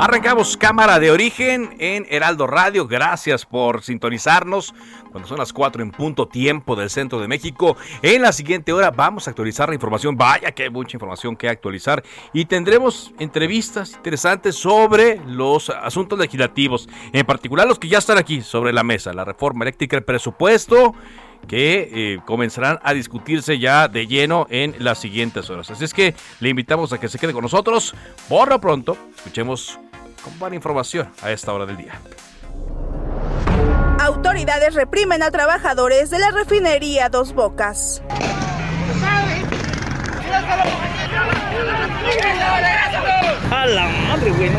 Arrancamos cámara de origen en Heraldo Radio. Gracias por sintonizarnos cuando son las 4 en punto tiempo del centro de México. En la siguiente hora vamos a actualizar la información. Vaya que hay mucha información que actualizar. Y tendremos entrevistas interesantes sobre los asuntos legislativos. En particular los que ya están aquí sobre la mesa. La reforma eléctrica, el presupuesto que eh, comenzarán a discutirse ya de lleno en las siguientes horas. Así es que le invitamos a que se quede con nosotros. Por lo pronto, escuchemos con buena información a esta hora del día. Autoridades reprimen a trabajadores de la refinería Dos Bocas. A la madre, güey.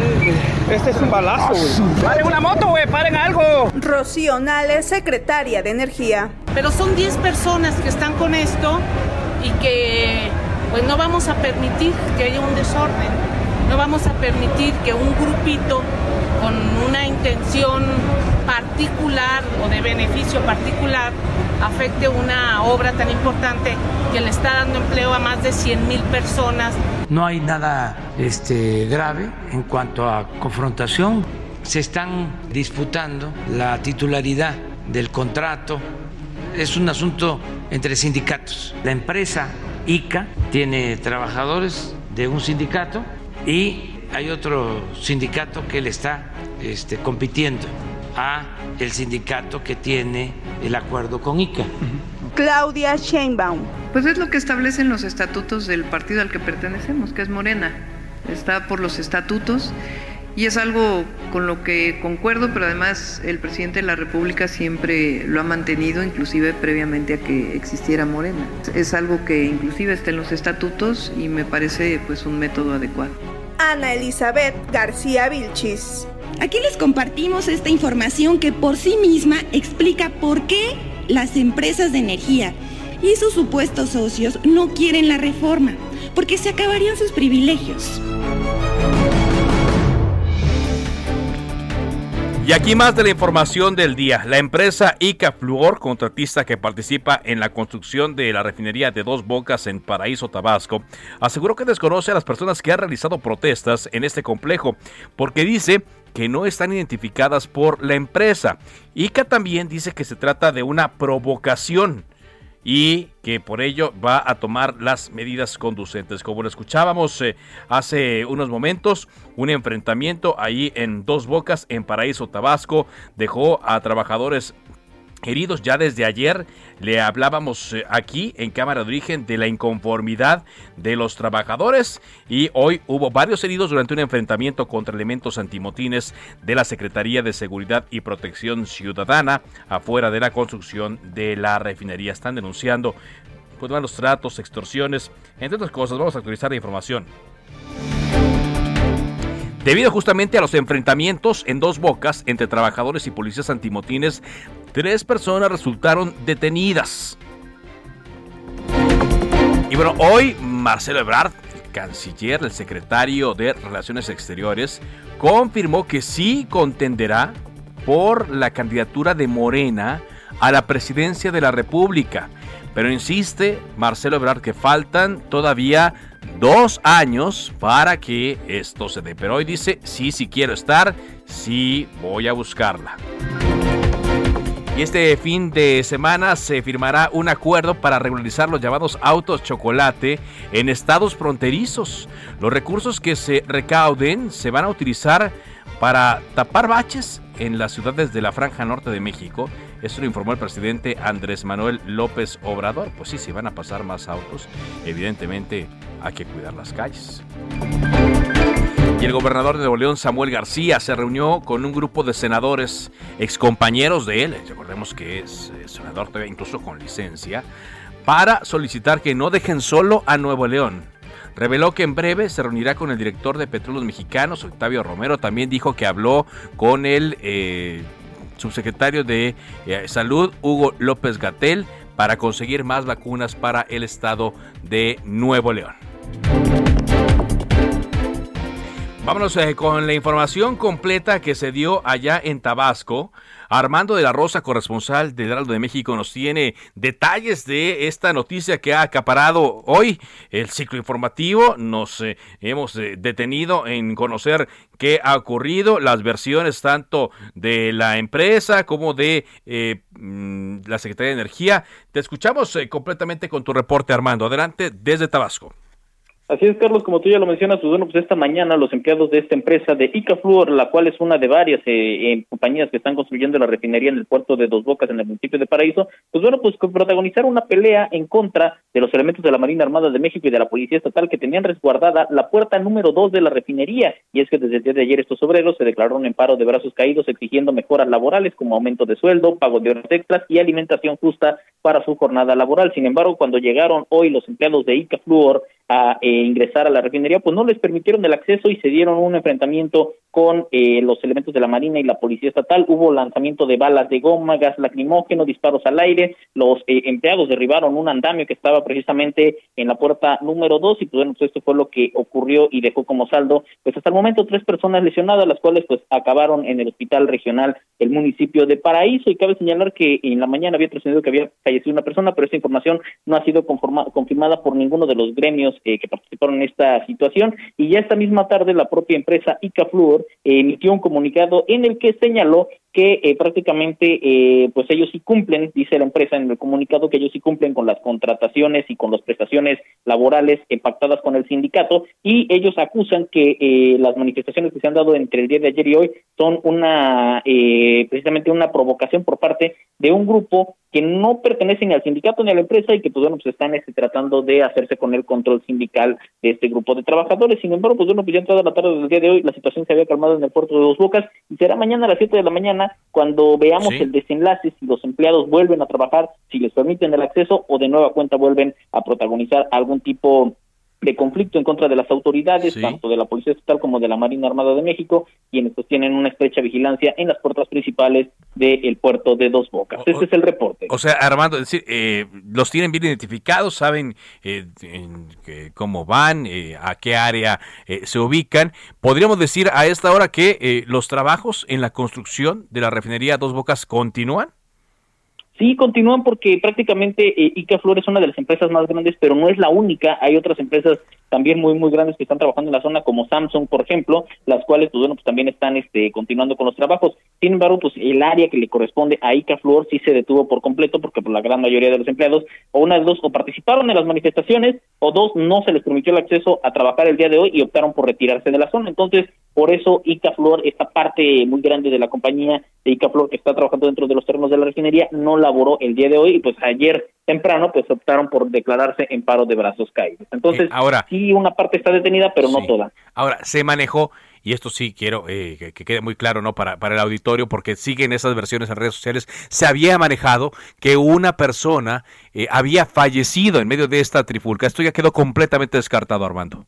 Este es un balazo, güey. Paren una moto, güey. Paren algo. Rocío Nales, secretaria de Energía. Pero son 10 personas que están con esto y que pues no vamos a permitir que haya un desorden. No vamos a permitir que un grupito con una intención particular o de beneficio particular afecte una obra tan importante que le está dando empleo a más de 100 mil personas. No hay nada este, grave en cuanto a confrontación. Se están disputando la titularidad del contrato. Es un asunto entre sindicatos. La empresa ICA tiene trabajadores de un sindicato y hay otro sindicato que le está este, compitiendo a el sindicato que tiene el acuerdo con ICA. Claudia Sheinbaum. Pues es lo que establecen los estatutos del partido al que pertenecemos, que es Morena. Está por los estatutos y es algo con lo que concuerdo, pero además el presidente de la República siempre lo ha mantenido, inclusive previamente a que existiera Morena. Es algo que inclusive está en los estatutos y me parece pues un método adecuado. Ana Elizabeth García Vilchis. Aquí les compartimos esta información que por sí misma explica por qué las empresas de energía y sus supuestos socios no quieren la reforma, porque se acabarían sus privilegios. Y aquí más de la información del día. La empresa Ica Fluor, contratista que participa en la construcción de la refinería de Dos Bocas en Paraíso, Tabasco, aseguró que desconoce a las personas que han realizado protestas en este complejo, porque dice que no están identificadas por la empresa. Ica también dice que se trata de una provocación y que por ello va a tomar las medidas conducentes. Como lo escuchábamos eh, hace unos momentos, un enfrentamiento ahí en Dos Bocas, en Paraíso, Tabasco, dejó a trabajadores heridos ya desde ayer. Le hablábamos eh, aquí en Cámara de Origen de la inconformidad de los trabajadores y hoy hubo varios heridos durante un enfrentamiento contra elementos antimotines de la Secretaría de Seguridad y Protección Ciudadana afuera de la construcción de la refinería. Están denunciando pues, malos tratos, extorsiones, entre otras cosas. Vamos a actualizar la información. Debido justamente a los enfrentamientos en dos bocas entre trabajadores y policías antimotines, tres personas resultaron detenidas. Y bueno, hoy Marcelo Ebrard, el canciller, el secretario de Relaciones Exteriores, confirmó que sí contenderá por la candidatura de Morena a la presidencia de la República. Pero insiste Marcelo Ebrard que faltan todavía dos años para que esto se dé. Pero hoy dice, sí, sí quiero estar, sí voy a buscarla. Y este fin de semana se firmará un acuerdo para regularizar los llamados autos chocolate en estados fronterizos. Los recursos que se recauden se van a utilizar para tapar baches en las ciudades de la franja norte de México. Esto lo informó el presidente Andrés Manuel López Obrador. Pues sí, si van a pasar más autos, evidentemente hay que cuidar las calles. Y el gobernador de Nuevo León, Samuel García, se reunió con un grupo de senadores, excompañeros de él, recordemos que es eh, senador incluso con licencia, para solicitar que no dejen solo a Nuevo León. Reveló que en breve se reunirá con el director de Petróleos Mexicanos, Octavio Romero. También dijo que habló con el eh, subsecretario de eh, Salud, Hugo López Gatel, para conseguir más vacunas para el estado de Nuevo León. Vámonos eh, con la información completa que se dio allá en Tabasco. Armando de la Rosa, corresponsal del Heraldo de México, nos tiene detalles de esta noticia que ha acaparado hoy el ciclo informativo. Nos eh, hemos eh, detenido en conocer qué ha ocurrido, las versiones tanto de la empresa como de mm, la Secretaría de Energía. Te escuchamos completamente con tu reporte, Armando. Adelante desde Tabasco. Así es, Carlos, como tú ya lo mencionas, pues bueno, pues esta mañana los empleados de esta empresa de Icafluor, la cual es una de varias eh, compañías que están construyendo la refinería en el puerto de Dos Bocas, en el municipio de Paraíso, pues bueno, pues protagonizaron una pelea en contra de los elementos de la Marina Armada de México y de la Policía Estatal que tenían resguardada la puerta número dos de la refinería. Y es que desde el día de ayer estos obreros se declararon en paro de brazos caídos exigiendo mejoras laborales como aumento de sueldo, pago de horas extras y alimentación justa para su jornada laboral. Sin embargo, cuando llegaron hoy los empleados de Icafluor a eh, ingresar a la refinería, pues no les permitieron el acceso y se dieron un enfrentamiento con eh, los elementos de la Marina y la Policía Estatal. Hubo lanzamiento de balas de goma, gas lacrimógeno, disparos al aire. Los eh, empleados derribaron un andamio que estaba precisamente en la puerta número dos y pues bueno, pues esto fue lo que ocurrió y dejó como saldo, pues hasta el momento tres personas lesionadas, las cuales pues acabaron en el hospital regional del municipio de Paraíso y cabe señalar que en la mañana había trascendido que había fallecido una persona, pero esta información no ha sido confirmada por ninguno de los gremios eh, que participaron en esta situación. Y ya esta misma tarde la propia empresa Icafluor emitió un comunicado en el que señaló que eh, prácticamente eh, pues ellos sí cumplen, dice la empresa en el comunicado que ellos sí cumplen con las contrataciones y con las prestaciones laborales pactadas con el sindicato y ellos acusan que eh, las manifestaciones que se han dado entre el día de ayer y hoy son una precisamente una provocación por parte de un grupo que no pertenecen al sindicato ni a la empresa y que pues bueno pues están este, tratando de hacerse con el control sindical de este grupo de trabajadores. Sin embargo, pues bueno, pues ya entrada la tarde del día de hoy la situación se había calmado en el puerto de Dos Bocas y será mañana a las 7 de la mañana cuando veamos el desenlace, si los empleados vuelven a trabajar, si les permiten el acceso o de nueva cuenta vuelven a protagonizar algún tipo de conflicto en contra de las autoridades, tanto de la Policía Estatal como de la Marina Armada de México, quienes pues tienen una estrecha vigilancia en las puertas principales del puerto de Dos Bocas. Ese es el reporte. O sea, Armando, es decir, eh, los tienen bien identificados, saben eh, cómo van, eh, a qué área se ubican. Podríamos decir a esta hora que los trabajos en la construcción de la refinería Dos Bocas continúan. Sí, continúan porque prácticamente eh, Icaflor es una de las empresas más grandes, pero no es la única. Hay otras empresas también muy muy grandes que están trabajando en la zona como Samsung por ejemplo las cuales pues bueno pues también están este continuando con los trabajos sin embargo pues el área que le corresponde a Icaflor sí se detuvo por completo porque por pues, la gran mayoría de los empleados o una de dos o participaron en las manifestaciones o dos no se les permitió el acceso a trabajar el día de hoy y optaron por retirarse de la zona entonces por eso Icaflor esta parte muy grande de la compañía de Icaflor que está trabajando dentro de los terrenos de la refinería no laboró el día de hoy y pues ayer temprano pues optaron por declararse en paro de brazos caídos entonces ahora sí una parte está detenida, pero no toda. Ahora, se manejó, y esto sí quiero eh, que, quede muy claro no para, para el auditorio, porque siguen esas versiones en redes sociales, se había manejado que una persona eh, había fallecido en medio de esta trifulca. Esto ya quedó completamente descartado, Armando.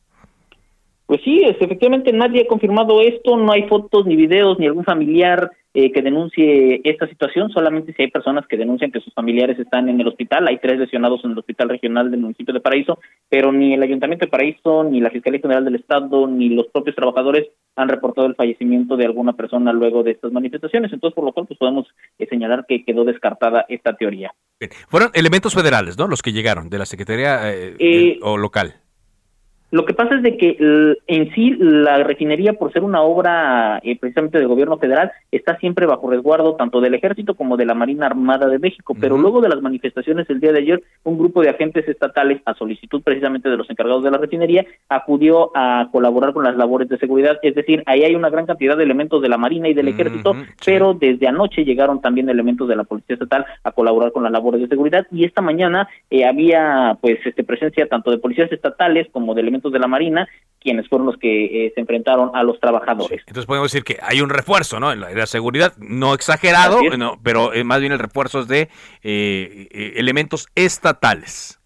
Pues sí, efectivamente nadie ha confirmado esto, no hay fotos ni videos ni algún familiar eh, que denuncie esta situación, solamente si hay personas que denuncian que sus familiares están en el hospital, hay tres lesionados en el hospital regional del municipio de Paraíso, pero ni el Ayuntamiento de Paraíso, ni la Fiscalía General del Estado, ni los propios trabajadores han reportado el fallecimiento de alguna persona luego de estas manifestaciones, entonces por lo cual pues podemos eh, señalar que quedó descartada esta teoría. Fueron elementos federales, ¿no? Los que llegaron de la Secretaría eh, o local. Lo que pasa es de que en sí la refinería, por ser una obra eh, precisamente del gobierno federal, está siempre bajo resguardo tanto del ejército como de la Marina Armada de México. Pero luego de las manifestaciones el día de ayer, un grupo de agentes estatales, a solicitud precisamente de los encargados de la refinería, acudió a colaborar con las labores de seguridad. Es decir, ahí hay una gran cantidad de elementos de la Marina y del ejército, pero desde anoche llegaron también elementos de la Policía Estatal a colaborar con las labores de seguridad y esta mañana eh, había pues este presencia tanto de policías estatales como de elementos de la Marina, quienes fueron los que eh, se enfrentaron a los trabajadores. entonces podemos decir que hay un refuerzo, ¿no? En la, seguridad, no exagerado, pero eh, más bien el refuerzo es de eh, elementos estatales.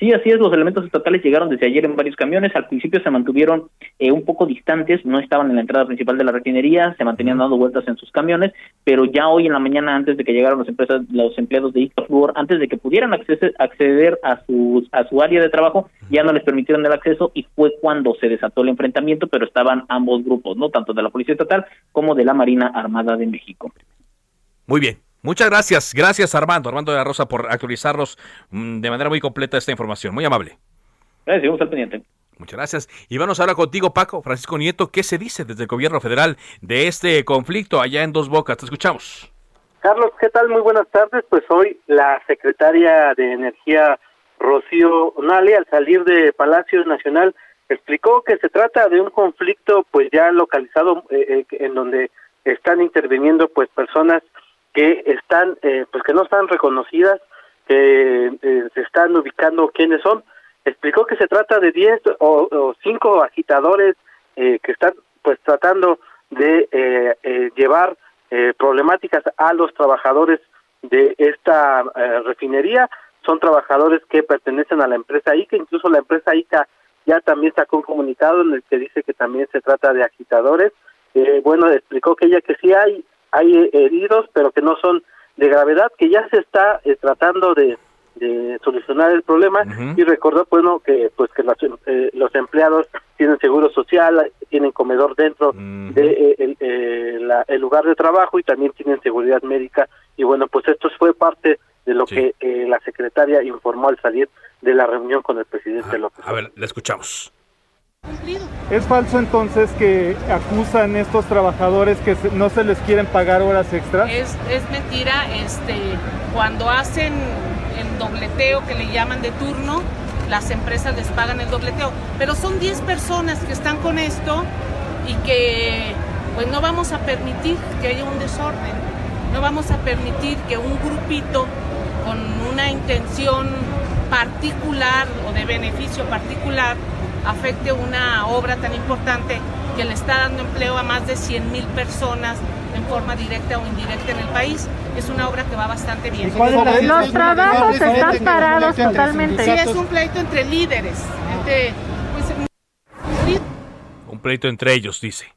Sí, así es, los elementos estatales llegaron desde ayer en varios camiones, al principio se mantuvieron eh, un poco distantes, no estaban en la entrada principal de la refinería, se mantenían dando vueltas en sus camiones, pero ya hoy en la mañana, antes de que llegaran los, empresas, los empleados de Icafluor, antes de que pudieran acceder, acceder a, su, a su área de trabajo, ya no les permitieron el acceso y fue cuando se desató el enfrentamiento, pero estaban ambos grupos, no tanto de la Policía Estatal como de la Marina Armada de México. Muy bien, Muchas gracias, gracias Armando, Armando de la Rosa, por actualizarnos mm, de manera muy completa esta información. Muy amable. Gracias, vamos al pendiente. Muchas gracias. Y vamos ahora contigo, Paco, Francisco Nieto. ¿Qué se dice desde el gobierno federal de este conflicto allá en Dos Bocas? Te escuchamos. Carlos, ¿qué tal? Muy buenas tardes. Pues hoy la secretaria de Energía, Rocío Nale, al salir de Palacio Nacional, explicó que se trata de un conflicto pues ya localizado eh, eh, en donde están interviniendo pues personas que están, eh, pues que no están reconocidas, que eh, se están ubicando quiénes son. Explicó que se trata de 10 o, o 5 agitadores eh, que están pues tratando de llevar problemáticas a los trabajadores de esta refinería. Son trabajadores que pertenecen a la empresa ICA, incluso la empresa ICA ya también sacó un comunicado en el que dice que también se trata de agitadores. bueno, explicó que ella que sí hay hay heridos, pero que no son de gravedad, que ya se está eh, tratando de, solucionar el problema y recordó bueno que pues que eh, los empleados tienen seguro social, tienen comedor dentro de eh, el, lugar de trabajo y también tienen seguridad médica. Y bueno pues esto fue parte de lo que la secretaria informó al salir de la reunión con el presidente López. A ver, le escuchamos. ¿Es falso entonces que acusan estos trabajadores que no se les quieren pagar horas extras? Es, es mentira, este, cuando hacen el dobleteo que le llaman de turno, las empresas les pagan el dobleteo, pero son 10 personas que están con esto y que pues no vamos a permitir que haya un desorden, no vamos a permitir que un grupito con una intención particular o de beneficio particular afecte una obra tan importante que le está dando empleo a más de 100 mil personas en forma directa o indirecta en el país. Es una obra que va bastante bien. Los trabajos están parados totalmente. Sí, es un pleito entre líderes. Pues, un pleito entre ellos, dice.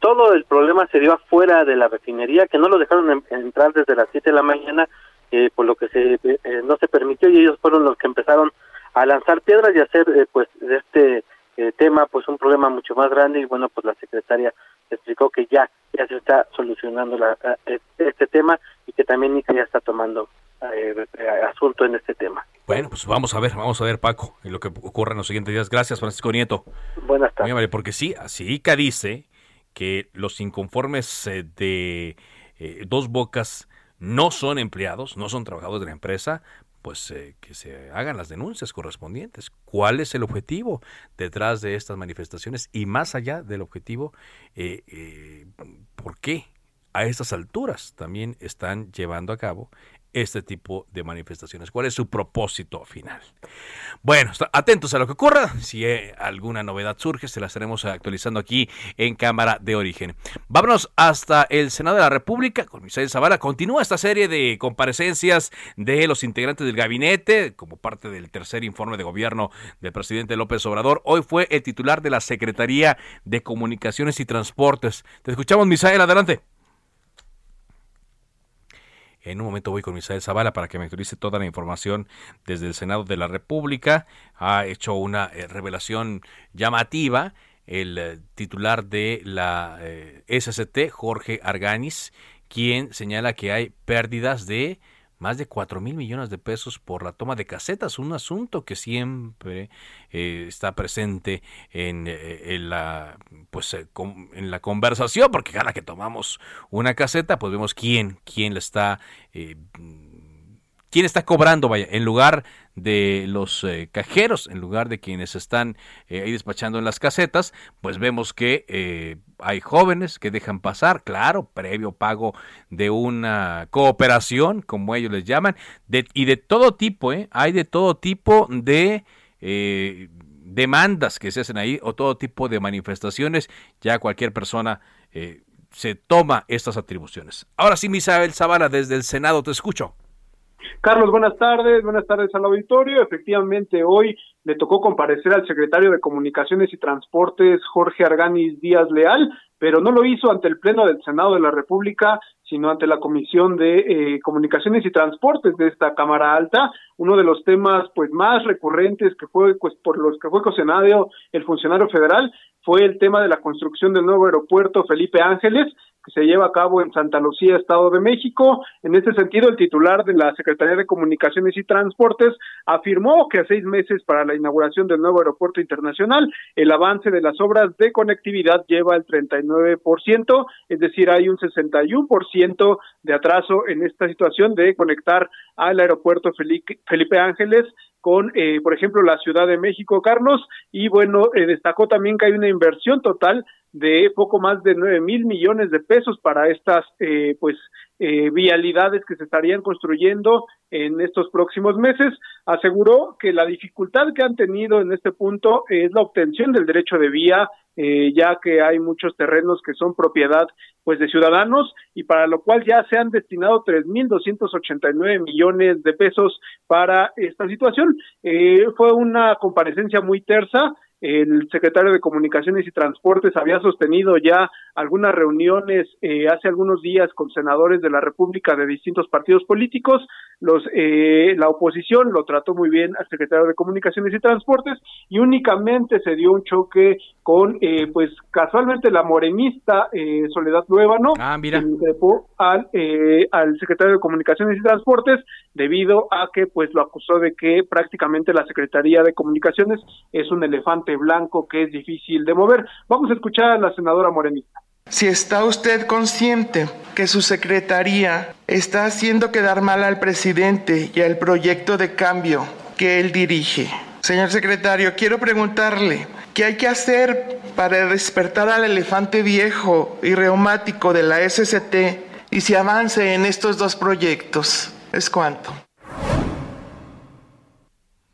Todo el problema se dio afuera de la refinería, que no lo dejaron entrar desde las 7 de la mañana, eh, por lo que se, eh, no se permitió y ellos fueron los que empezaron a lanzar piedras y hacer eh, pues de este eh, tema pues un problema mucho más grande y bueno pues la secretaria explicó que ya ya se está solucionando la, eh, este tema y que también Nica ya está tomando asunto en este tema. Bueno, pues vamos a ver, vamos a ver Paco, en lo que ocurre en los siguientes días. Gracias Francisco Nieto. Buenas tardes. porque sí, así ICA dice que los inconformes de Dos Bocas no son empleados, no son trabajadores de la empresa, pues eh, que se hagan las denuncias correspondientes. ¿Cuál es el objetivo detrás de estas manifestaciones? Y más allá del objetivo, eh, eh, ¿por qué a estas alturas también están llevando a cabo este tipo de manifestaciones? ¿Cuál es su propósito final? Bueno, atentos a lo que ocurra. Si eh, alguna novedad surge, se la estaremos actualizando aquí en Cámara de Origen. Vámonos hasta el Senado de la República con Misael Zavala. Continúa esta serie de comparecencias de los integrantes del gabinete como parte del tercer informe de gobierno del presidente López Obrador. Hoy fue el titular de la Secretaría de Comunicaciones y Transportes. Te escuchamos, Misael, adelante. En un momento voy con Misael Zavala para que me actualice toda la información desde el Senado de la República. Ha hecho una eh, revelación llamativa el eh, titular de la eh, SST, Jorge Arganis, quien señala que hay pérdidas de más de 4 mil millones de pesos por la toma de casetas, un asunto que siempre eh, está presente en, eh, la pues eh, en la conversación, porque cada que tomamos una caseta, pues vemos quién, quién le está quién está cobrando, vaya, en lugar de los eh, cajeros, en lugar de quienes están eh, ahí despachando en las casetas, pues vemos que eh, hay jóvenes que dejan pasar, claro, previo pago de una cooperación, como ellos les llaman, y de todo tipo, hay de todo tipo de demandas que se hacen ahí o todo tipo de manifestaciones, ya cualquier persona se toma estas atribuciones. Ahora sí, Misael Zavala, desde el Senado, te escucho. Carlos, buenas tardes, buenas tardes al auditorio. Efectivamente, hoy le tocó comparecer al secretario de Comunicaciones y Transportes, Jorge Arganis Díaz Leal, pero no lo hizo ante el Pleno del Senado de la República, sino ante la Comisión de eh, Comunicaciones y Transportes de esta Cámara Alta. Uno de los temas pues más recurrentes que fue pues por los que fue cuestionado el funcionario federal fue el tema de la construcción del nuevo aeropuerto Felipe Ángeles, que se lleva a cabo en Santa Lucía, Estado de México. En este sentido, el titular de la Secretaría de Comunicaciones y Transportes afirmó que a seis meses para la inauguración del nuevo aeropuerto internacional, el avance de las obras de conectividad lleva el 39%, es decir, hay un 61% de atraso en esta situación de conectar al aeropuerto Felipe Ángeles con, eh, por ejemplo, la Ciudad de México, Carlos, y bueno, eh, destacó también que hay una inversión total de poco más de nueve mil millones de pesos para estas eh, pues eh, vialidades que se estarían construyendo en estos próximos meses. Aseguró que la dificultad que han tenido en este punto es la obtención del derecho de vía, eh, ya que hay muchos terrenos que son propiedad pues de ciudadanos y para lo cual ya se han destinado tres mil doscientos ochenta y nueve millones de pesos para esta situación. fue una comparecencia muy tersa el secretario de Comunicaciones y Transportes había sostenido ya algunas reuniones eh, hace algunos días con senadores de la República de distintos partidos políticos. Los, eh, la oposición lo trató muy bien al secretario de Comunicaciones y Transportes y únicamente se dio un choque con, eh, pues casualmente la morenista Soledad Luébano, ah, mira. al, al secretario de Comunicaciones y Transportes debido a que pues lo acusó de que prácticamente la Secretaría de Comunicaciones es un elefante blanco que es difícil de mover. Vamos a escuchar a la senadora Morenita. Si está usted consciente que su secretaría está haciendo quedar mal al presidente y al proyecto de cambio que él dirige. Señor secretario, quiero preguntarle, ¿qué hay que hacer para despertar al elefante viejo y reumático de la SCT y si avance en estos dos proyectos? ¿Es cuánto?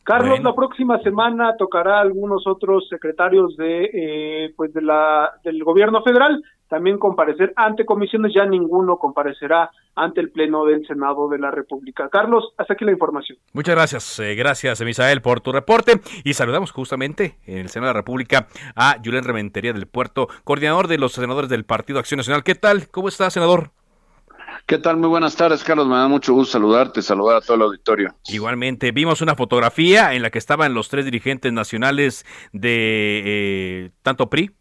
Carlos, la próxima semana tocará algunos otros secretarios de, eh, pues de la, del gobierno federal también comparecer ante comisiones, ya ninguno comparecerá ante el Pleno del Senado de la República. Carlos, hasta aquí la información. Muchas gracias, eh, gracias Misael por tu reporte y saludamos justamente en el Senado de la República a Julián Rementería del Puerto, coordinador de los senadores del Partido Acción Nacional. ¿Qué tal? ¿Cómo está, senador? ¿Qué tal? Muy buenas tardes, Carlos. Me da mucho gusto saludarte, saludar a todo el auditorio. Igualmente, vimos una fotografía en la que estaban los tres dirigentes nacionales de eh, tanto PRI,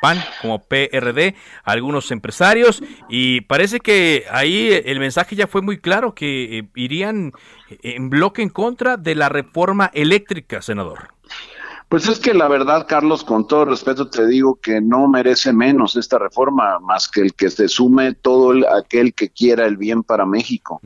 PAN como PRD, algunos empresarios, y parece que ahí el mensaje ya fue muy claro, que eh, irían en bloque en contra de la reforma eléctrica, senador. Pues es que la verdad, Carlos, con todo respeto te digo que no merece menos esta reforma, más que el que se sume todo aquel que quiera el bien para México.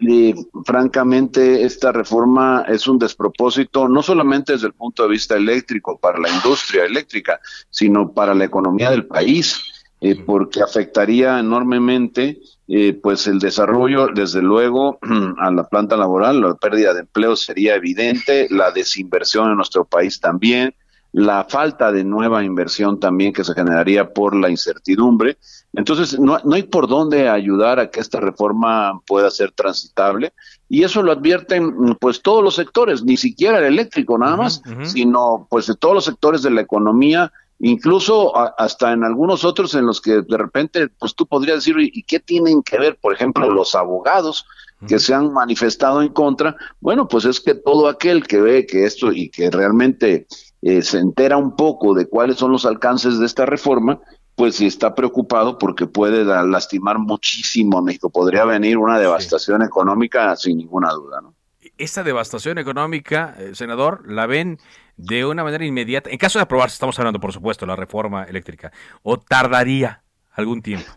y, francamente, esta reforma es un despropósito, no solamente desde el punto de vista eléctrico, para la industria eléctrica, sino para la economía del país. Eh, porque afectaría enormemente eh, pues el desarrollo, desde luego, a la planta laboral, la pérdida de empleo sería evidente, la desinversión en nuestro país también, la falta de nueva inversión también que se generaría por la incertidumbre. Entonces, no, no hay por dónde ayudar a que esta reforma pueda ser transitable y eso lo advierten pues todos los sectores, ni siquiera el eléctrico nada más, sino pues de todos los sectores de la economía incluso hasta en algunos otros en los que de repente, pues tú podrías decir, ¿y qué tienen que ver, por ejemplo, los abogados que se han manifestado en contra? Bueno, pues es que todo aquel que ve que esto y que realmente eh, se entera un poco de cuáles son los alcances de esta reforma, pues sí está preocupado porque puede lastimar muchísimo a México. Podría venir una devastación económica sin ninguna duda, ¿no? Esta devastación económica, eh, senador, la ven de una manera inmediata. En caso de aprobarse, estamos hablando, por supuesto, la reforma eléctrica, o tardaría algún tiempo.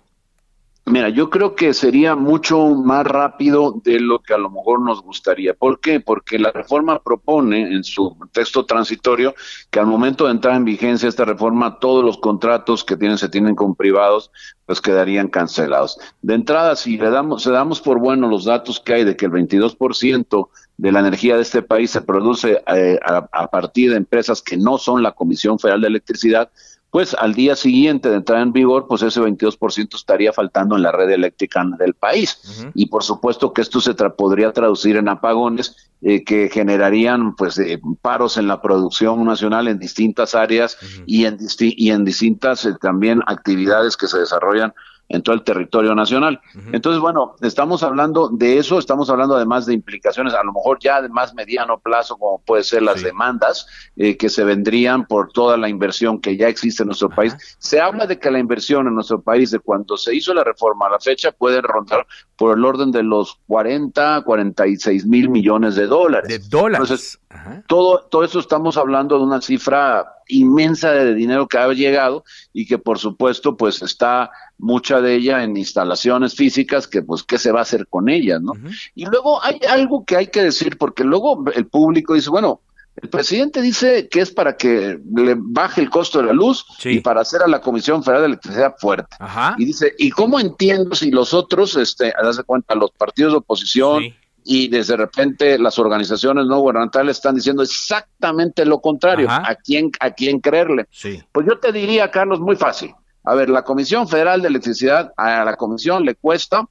Mira, yo creo que sería mucho más rápido de lo que a lo mejor nos gustaría. ¿Por qué? Porque la reforma propone en su texto transitorio que al momento de entrar en vigencia esta reforma, todos los contratos que tienen se tienen con privados, pues quedarían cancelados. De entrada, si le damos, se damos por bueno los datos que hay de que el 22% de la energía de este país se produce eh, a partir de empresas que no son la Comisión Federal de Electricidad, pues al día siguiente de entrar en vigor, pues ese 22% estaría faltando en la red eléctrica del país. Y por supuesto que esto se podría traducir en apagones eh, que generarían pues eh, paros en la producción nacional en distintas áreas y, en y en distintas eh, también actividades que se desarrollan en todo el territorio nacional. Entonces, bueno, estamos hablando de eso, estamos hablando además de implicaciones, a lo mejor ya de más mediano plazo, como puede ser las demandas eh, que se vendrían por toda la inversión que ya existe en nuestro país. Se habla de que la inversión en nuestro país, de cuando se hizo la reforma a la fecha, puede rondar por el orden de los 40, 46 mil millones de dólares. De dólares. Entonces, todo, todo eso estamos hablando de una cifra inmensa de dinero que ha llegado y que por supuesto pues está mucha de ella en instalaciones físicas que pues qué se va a hacer con ellas, ¿no? Y luego hay algo que hay que decir porque luego el público dice, bueno, el presidente dice que es para que le baje el costo de la luz y para hacer a la Comisión Federal de Electricidad fuerte. Y dice, ¿y cómo entiendo si los otros, este, das cuenta, los partidos de oposición y desde repente las organizaciones no gubernamentales están diciendo exactamente lo contrario? ¿A quién, ¿A quién creerle? Pues yo te diría, Carlos, muy fácil. A ver, la Comisión Federal de Electricidad, a la Comisión le cuesta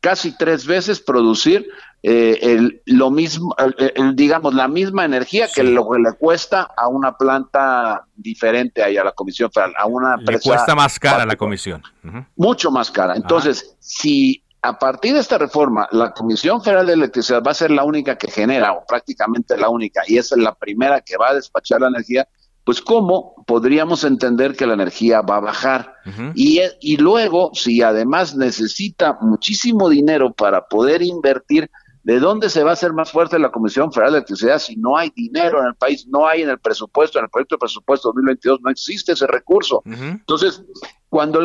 casi tres veces producir eh, el, lo mismo, digamos, la misma energía que lo que le cuesta a una planta diferente ahí a la Comisión Federal, a una Le cuesta más cara la Comisión. Mucho más cara. Entonces, si a partir de esta reforma la Comisión Federal de Electricidad va a ser la única que genera, o prácticamente la única, y es la primera que va a despachar la energía, pues cómo podríamos entender que la energía va a bajar. y, y luego, si además necesita muchísimo dinero para poder invertir, ¿de dónde se va a hacer más fuerte la Comisión Federal de Electricidad si no hay dinero en el país, no hay en el presupuesto, en el proyecto de presupuesto 2022 no existe ese recurso? Entonces, cuando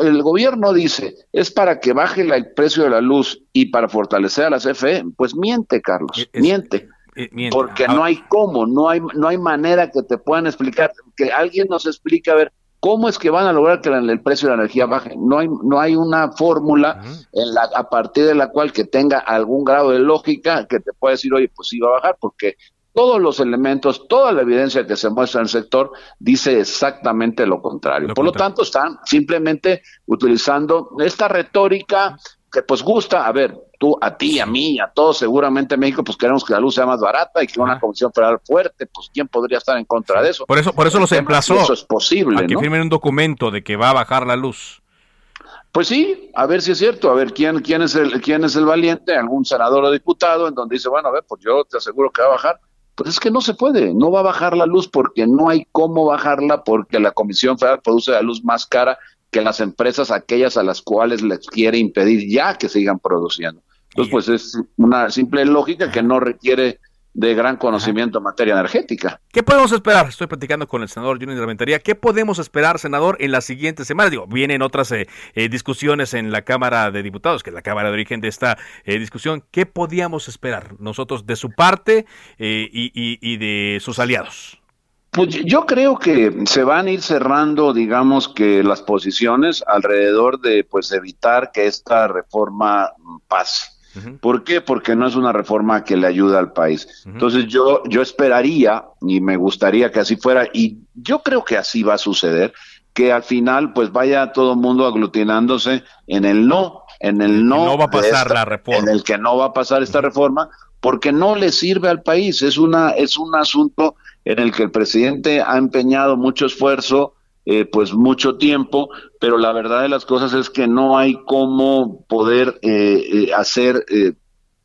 el, gobierno dice es para que baje el precio de la luz y para fortalecer a la CFE, pues miente, Carlos, miente. Eh, porque no hay cómo, no hay, no hay manera que te puedan explicar, que alguien nos explique, a ver, ¿cómo es que van a lograr que el precio de la energía baje? No hay, no hay una fórmula en la, a partir de la cual que tenga algún grado de lógica que te pueda decir, oye, pues sí va a bajar, porque todos los elementos, toda la evidencia que se muestra en el sector dice exactamente lo contrario. Por lo tanto, están simplemente utilizando esta retórica que pues gusta, a ver, tú, a ti, a mí, a todos seguramente en México, pues queremos que la luz sea más barata y que una comisión federal fuerte, pues quién podría estar en contra de eso. Por eso, por eso los emplazó. Eso es posible, a que firmen un documento de que va a bajar la luz. Pues sí, a ver si es cierto, a ver quién, quién es el, quién es el valiente, algún senador o diputado, en donde dice, bueno, a ver, pues yo te aseguro que va a bajar. Pues es que no se puede, no va a bajar la luz porque no hay cómo bajarla porque la Comisión Federal produce la luz más cara que las empresas aquellas a las cuales les quiere impedir ya que sigan produciendo. Entonces, pues es una simple lógica que no requiere de gran conocimiento en materia energética. ¿Qué podemos esperar? Estoy platicando con el senador Junior Reventaría. ¿Qué podemos esperar, senador, en la siguiente semana? Digo, vienen otras eh, eh, discusiones en la Cámara de Diputados, que es la Cámara de origen de esta eh, discusión. ¿Qué podíamos esperar nosotros de su parte y de sus aliados? Pues yo creo que se van a ir cerrando, digamos que las posiciones alrededor de pues evitar que esta reforma pase. ¿Por qué? Porque no es una reforma que le ayuda al país. Entonces yo yo esperaría y me gustaría que así fuera y yo creo que así va a suceder que al final pues vaya todo el mundo aglutinándose en el no, en el no, no va a pasar la reforma, en el que no va a pasar esta reforma porque no le sirve al país, es una es un asunto en el que el presidente ha empeñado mucho esfuerzo, eh, pues mucho tiempo, pero la verdad de las cosas es que no hay cómo poder eh, eh, hacer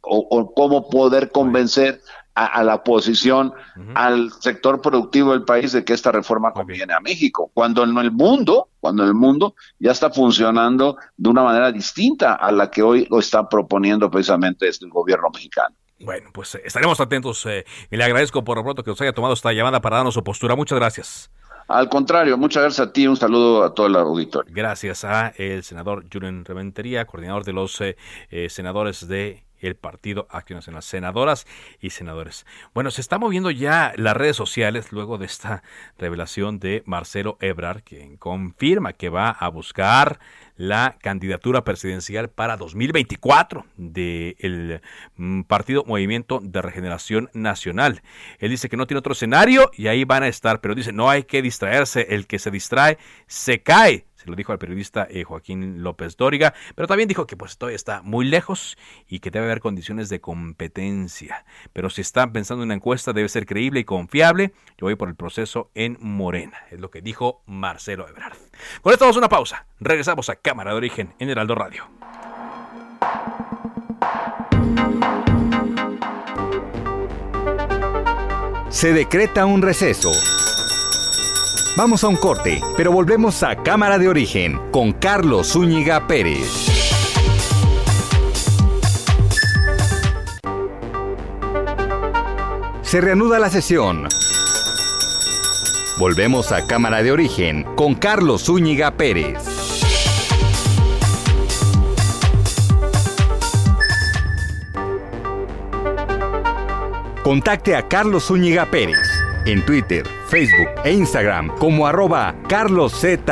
o, cómo poder convencer a, la oposición, al sector productivo del país de que esta reforma conviene a México, cuando en el mundo, cuando en el mundo ya está funcionando de una manera distinta a la que hoy lo está proponiendo precisamente este gobierno mexicano. Bueno, pues eh, estaremos atentos eh, y le agradezco por lo pronto que nos haya tomado esta llamada para darnos su postura. Muchas gracias. Al contrario, muchas gracias a ti, un saludo a todo el auditorio. Gracias a el senador Julen Reventería, coordinador de los eh, senadores de el Partido Acción Nacional, senadoras y senadores. Bueno, se está moviendo ya las redes sociales luego de esta revelación de Marcelo Ebrard, quien confirma que va a buscar la candidatura presidencial para 2024 del mm, Partido Movimiento de Regeneración Nacional. Él dice que no tiene otro escenario y ahí van a estar, pero dice no hay que distraerse, el que se distrae se cae lo dijo al periodista eh, Joaquín López Dóriga, pero también dijo que pues todavía está muy lejos y que debe haber condiciones de competencia. Pero si están pensando en una encuesta debe ser creíble y confiable. Yo voy por el proceso en Morena, es lo que dijo Marcelo Ebrard. Con esto vamos a una pausa. Regresamos a Cámara de Origen en Heraldo Radio. Se decreta un receso. Vamos a un corte, pero volvemos a Cámara de Origen con Carlos Zúñiga Pérez. Se reanuda la sesión. Volvemos a Cámara de Origen con Carlos Zúñiga Pérez. Contacte a Carlos Zúñiga Pérez en Twitter, Facebook e Instagram como arroba carloszup.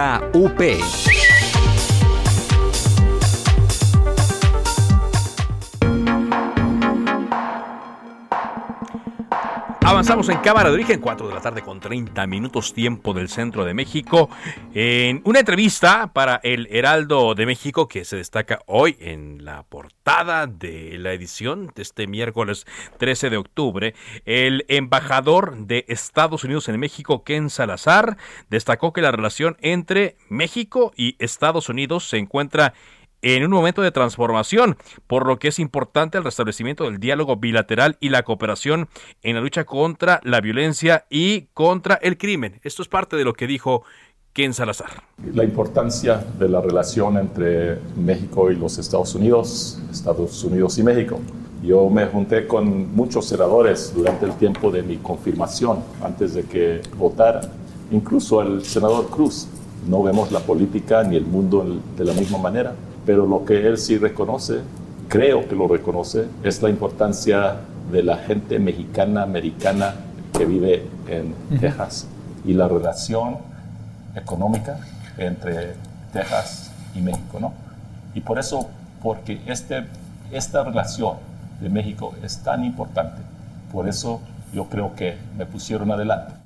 Avanzamos en Cámara de Origen, 4 de la tarde con 30 minutos tiempo del centro de México. En una entrevista para el Heraldo de México que se destaca hoy en la portada de la edición de este miércoles 13 de octubre, el embajador de Estados Unidos en México, Ken Salazar, destacó que la relación entre México y Estados Unidos se encuentra en un momento de transformación, por lo que es importante el restablecimiento del diálogo bilateral y la cooperación en la lucha contra la violencia y contra el crimen. Esto es parte de lo que dijo Ken Salazar. La importancia de la relación entre México y los Estados Unidos, Estados Unidos y México. Yo me junté con muchos senadores durante el tiempo de mi confirmación, antes de que votara, incluso el senador Cruz. No vemos la política ni el mundo de la misma manera pero lo que él sí reconoce, creo que lo reconoce, es la importancia de la gente mexicana, americana que vive en Texas y la relación económica entre Texas y México, ¿no? Y por eso, porque este, esta relación de México es tan importante, por eso yo creo que me pusieron adelante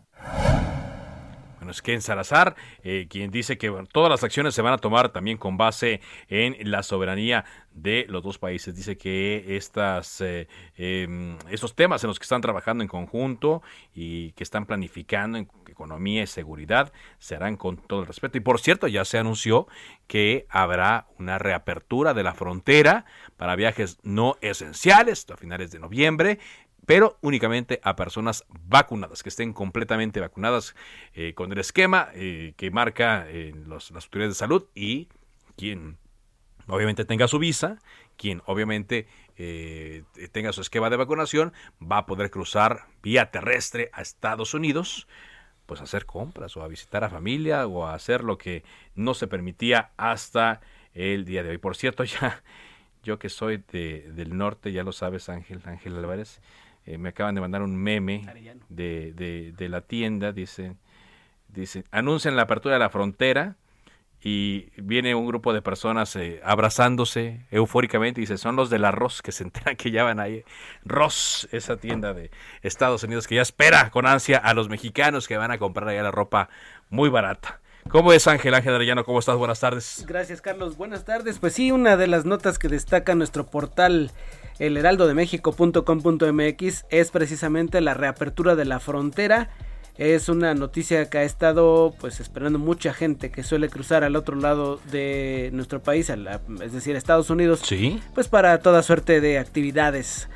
es Ken Salazar, eh, quien dice que todas las acciones se van a tomar también con base en la soberanía de los dos países. Dice que estas, eh, em, estos temas en los que están trabajando en conjunto y que están planificando en economía y seguridad se harán con todo el respeto. Y por cierto, ya se anunció que habrá una reapertura de la frontera para viajes no esenciales a finales de noviembre pero únicamente a personas vacunadas, que estén completamente vacunadas eh, con el esquema eh, que marca eh, las autoridades de salud y quien obviamente tenga su visa, quien obviamente tenga su esquema de vacunación, va a poder cruzar vía terrestre a Estados Unidos, pues a hacer compras o a visitar a familia o a hacer lo que no se permitía hasta el día de hoy. Por cierto, ya yo que soy de, del norte, ya lo sabes Ángel, Ángel Álvarez, eh, me acaban de mandar un meme de, de, la tienda, dice, dice, anuncian la apertura de la frontera y viene un grupo de personas eh, abrazándose eufóricamente y dice, son los del arroz que se enteran que ya van ahí. Ross, esa tienda de Estados Unidos que ya espera con ansia a los mexicanos que van a comprar allá la ropa muy barata. ¿Cómo es Ángel Ángel Arellano? ¿Cómo estás? Buenas tardes. Gracias Carlos, buenas tardes. Pues sí, una de las notas que destaca nuestro portal el heraldodemexico.com.mx es precisamente la reapertura de la frontera. Es una noticia que ha estado pues esperando mucha gente que suele cruzar al otro lado de nuestro país, es decir, Estados Unidos. Sí. Pues para toda suerte de actividades.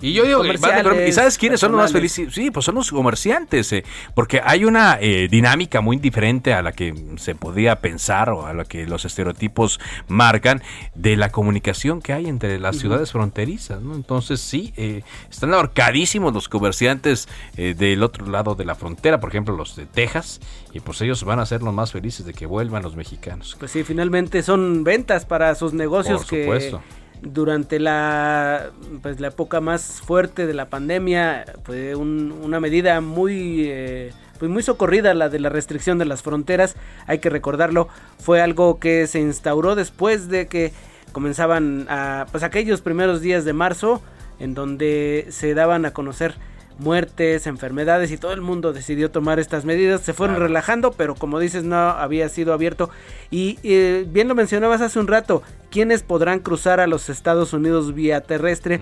Y yo digo, ¿y sabes quiénes son los más felices? Sí, pues son los comerciantes, eh, porque hay una eh, dinámica muy diferente a la que se podía pensar o a la que los estereotipos marcan de la comunicación que hay entre las ciudades fronterizas, ¿no? Entonces sí, eh, están ahorcadísimos los comerciantes del otro lado de la frontera, por ejemplo los de Texas, y pues ellos van a ser los más felices de que vuelvan los mexicanos. Pues sí, finalmente son ventas para sus negocios por supuesto durante la, pues, la época más fuerte de la pandemia fue una medida muy, eh, pues muy socorrida la de la restricción de las fronteras, hay que recordarlo, fue algo que se instauró después de que comenzaban a, pues aquellos primeros días de marzo en donde se daban a conocer muertes, enfermedades y todo el mundo decidió tomar estas medidas. Se fueron relajando, pero como dices, no había sido abierto. Y eh, bien lo mencionabas hace un rato, ¿quiénes podrán cruzar a los Estados Unidos vía terrestre?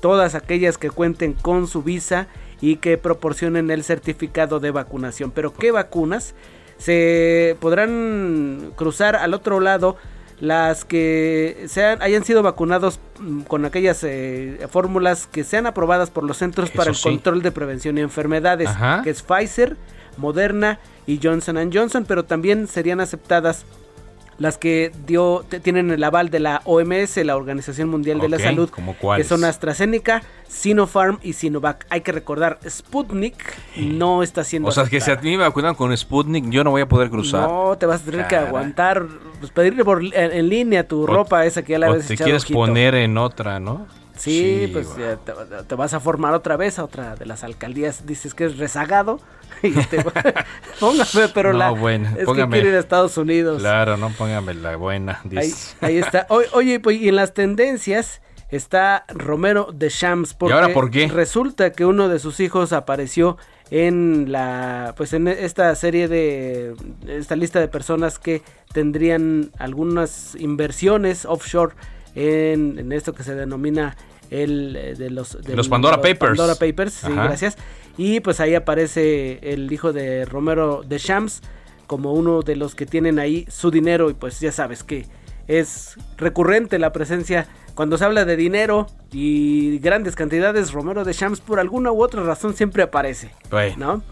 Todas aquellas que cuenten con su visa y que proporcionen el certificado de vacunación. Pero ¿qué vacunas? Se podrán cruzar al otro lado las que sean, hayan sido vacunados mm, con aquellas eh, fórmulas que sean aprobadas por los Centros para el Control de Prevención y Enfermedades, que es Pfizer, Moderna y Johnson Johnson, pero también serían aceptadas las que dio tienen el aval de la OMS, la Organización Mundial de la Salud, que son AstraZeneca, Sinopharm y Sinovac. Hay que recordar, Sputnik no está siendo. O sea, que si a mí me vacunan con Sputnik, yo no voy a poder cruzar. No, te vas a tener que aguantar, pues pedirle por, en, línea tu ropa esa que ya la habías te quieres poner en otra, ¿no? Sí, pues te, te, vas a formar otra vez a otra de las alcaldías. Dices que es rezagado póngame, pero la buena, es que quiere ir a Estados Unidos. Claro, no póngame la buena. Ahí, está. oye, pues y en las tendencias está Romero de Shams. ¿Y ahora por qué? Resulta que uno de sus hijos apareció en la pues en esta serie de esta lista de personas que tendrían algunas inversiones offshore en, en esto que se denomina el eh, de los de los Pandora Papers. Pandora Papers, sí, gracias. Y pues ahí aparece el hijo de Romero de Shams como uno de los que tienen ahí su dinero y pues ya sabes que es recurrente la presencia cuando se habla de dinero y grandes cantidades, Romero de Shams por alguna u otra razón siempre aparece, ¿no?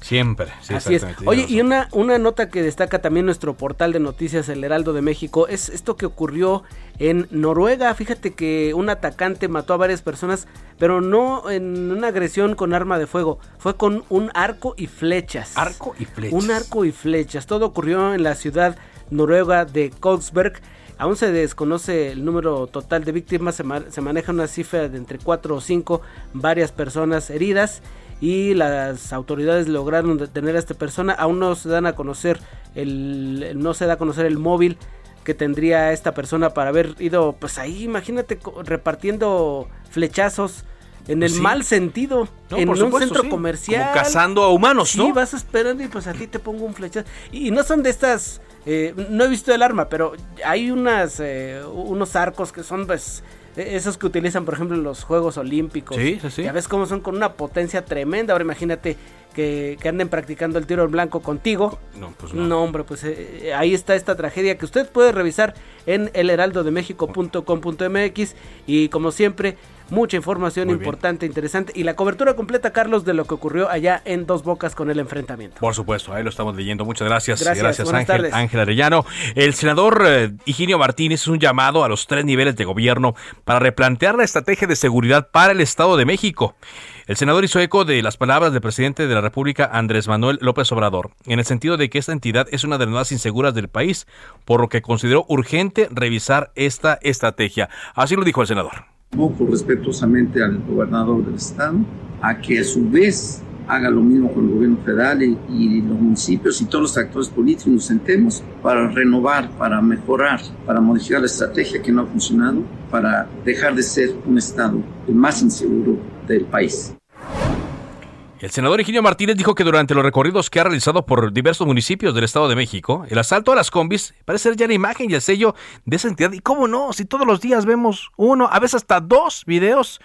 Siempre, sí, Así es. Oye, y una, una nota que destaca también nuestro portal de noticias El Heraldo de México es esto que ocurrió en Noruega. Fíjate que un atacante mató a varias personas, pero no en una agresión con arma de fuego, fue con un arco y flechas. Arco y flechas. Un arco y flechas. Todo ocurrió en la ciudad noruega de Kogsberg. Aún se desconoce el número total de víctimas, se, se maneja una cifra de entre 4 o 5, varias personas heridas y las autoridades lograron detener a esta persona. Aún no se dan a conocer el, no se da a conocer el móvil que tendría esta persona para haber ido, pues ahí, imagínate repartiendo flechazos en el mal sentido, en un centro comercial. Como cazando a humanos, ¿no? Sí, vas esperando y pues a ti te pongo un flechazo. Y, no son de estas, eh, no he visto el arma, pero hay unas, eh, unos arcos que son pues esos que utilizan, por ejemplo, en los Juegos Olímpicos. Sí, sí, sí. Ya ves cómo son con una potencia tremenda. Ahora imagínate que, anden practicando el tiro en blanco contigo. No, pues no. No, hombre, pues eh, ahí está esta tragedia que usted puede revisar en elheraldodemexico.com.mx y como siempre mucha información importante, interesante y la cobertura completa, Carlos, de lo que ocurrió allá en Dos Bocas con el enfrentamiento. Por supuesto, ahí lo estamos leyendo. Muchas gracias. Gracias, Ángel, Ángel Arellano. El senador eh, Higinio Martínez es un llamado a los tres niveles de gobierno para replantear la estrategia de seguridad para el Estado de México. El senador hizo eco de las palabras del presidente de la República, Andrés Manuel López Obrador, en el sentido de que esta entidad es una de las más inseguras del país, por lo que consideró urgente revisar esta estrategia. Así lo dijo el senador poco respetuosamente al gobernador del estado, a que a su vez haga lo mismo con el gobierno federal y, los municipios y todos los actores políticos nos sentemos para renovar, para mejorar, para modificar la estrategia que no ha funcionado, para dejar de ser un estado el más inseguro del país. El senador Eugenio Martínez dijo que durante los recorridos que ha realizado por diversos municipios del Estado de México, el asalto a las combis parece ser ya la imagen y el sello de esa entidad. Y cómo no, si todos los días vemos uno, a veces hasta dos videos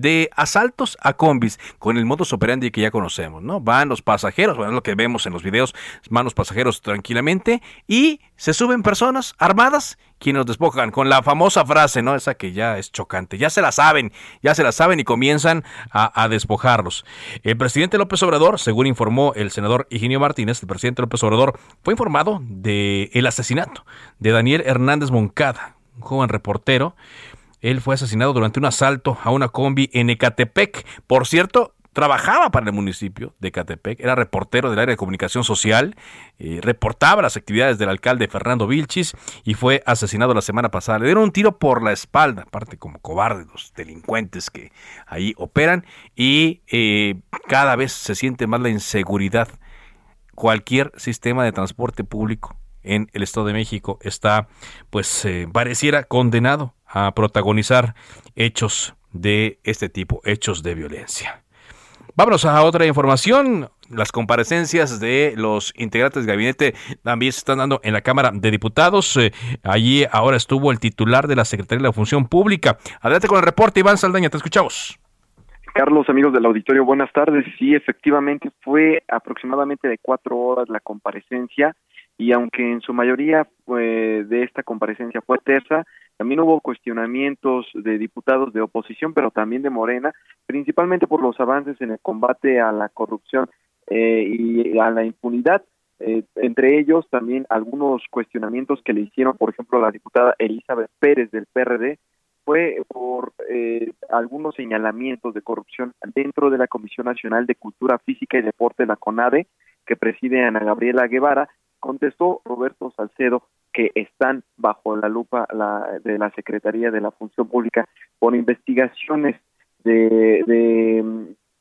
de asaltos a combis con el modus operandi que ya conocemos, ¿no? Van los pasajeros, bueno, es lo que vemos en los videos, van los pasajeros tranquilamente y se suben personas armadas quienes nos despojan con la famosa frase, ¿no? Esa que ya es chocante, ya se la saben, ya se la saben y comienzan a, despojarlos. El presidente López Obrador, según informó el senador Higinio Martínez, el presidente López Obrador, fue informado de el asesinato de Daniel Hernández Moncada, un joven reportero. Él fue asesinado durante un asalto a una combi en Ecatepec. Por cierto, trabajaba para el municipio de Ecatepec, era reportero del área de comunicación social, eh, reportaba las actividades del alcalde Fernando Vilchis y fue asesinado la semana pasada. Le dieron un tiro por la espalda, aparte como cobarde los delincuentes que ahí operan y eh, cada vez se siente más la inseguridad. Cualquier sistema de transporte público en el Estado de México está, pues, eh, pareciera condenado a protagonizar hechos de este tipo, hechos de violencia. Vámonos a otra información. Las comparecencias de los integrantes del gabinete también se están dando en la Cámara de Diputados. Eh, allí ahora estuvo el titular de la Secretaría de la Función Pública. Adelante con el reporte, Iván Saldaña, te escuchamos. Carlos, amigos del auditorio, buenas tardes. Sí, efectivamente fue aproximadamente de cuatro horas la comparecencia y aunque en su mayoría de esta comparecencia fue tersa, también hubo cuestionamientos de diputados de oposición, pero también de Morena, principalmente por los avances en el combate a la corrupción eh, y a la impunidad. Eh, entre ellos también algunos cuestionamientos que le hicieron, por ejemplo, a la diputada Elizabeth Pérez del PRD, fue por eh, algunos señalamientos de corrupción dentro de la Comisión Nacional de Cultura Física y Deporte, la CONADE, que preside Ana Gabriela Guevara, contestó Roberto Salcedo que están bajo la lupa de la Secretaría de la Función Pública por investigaciones de,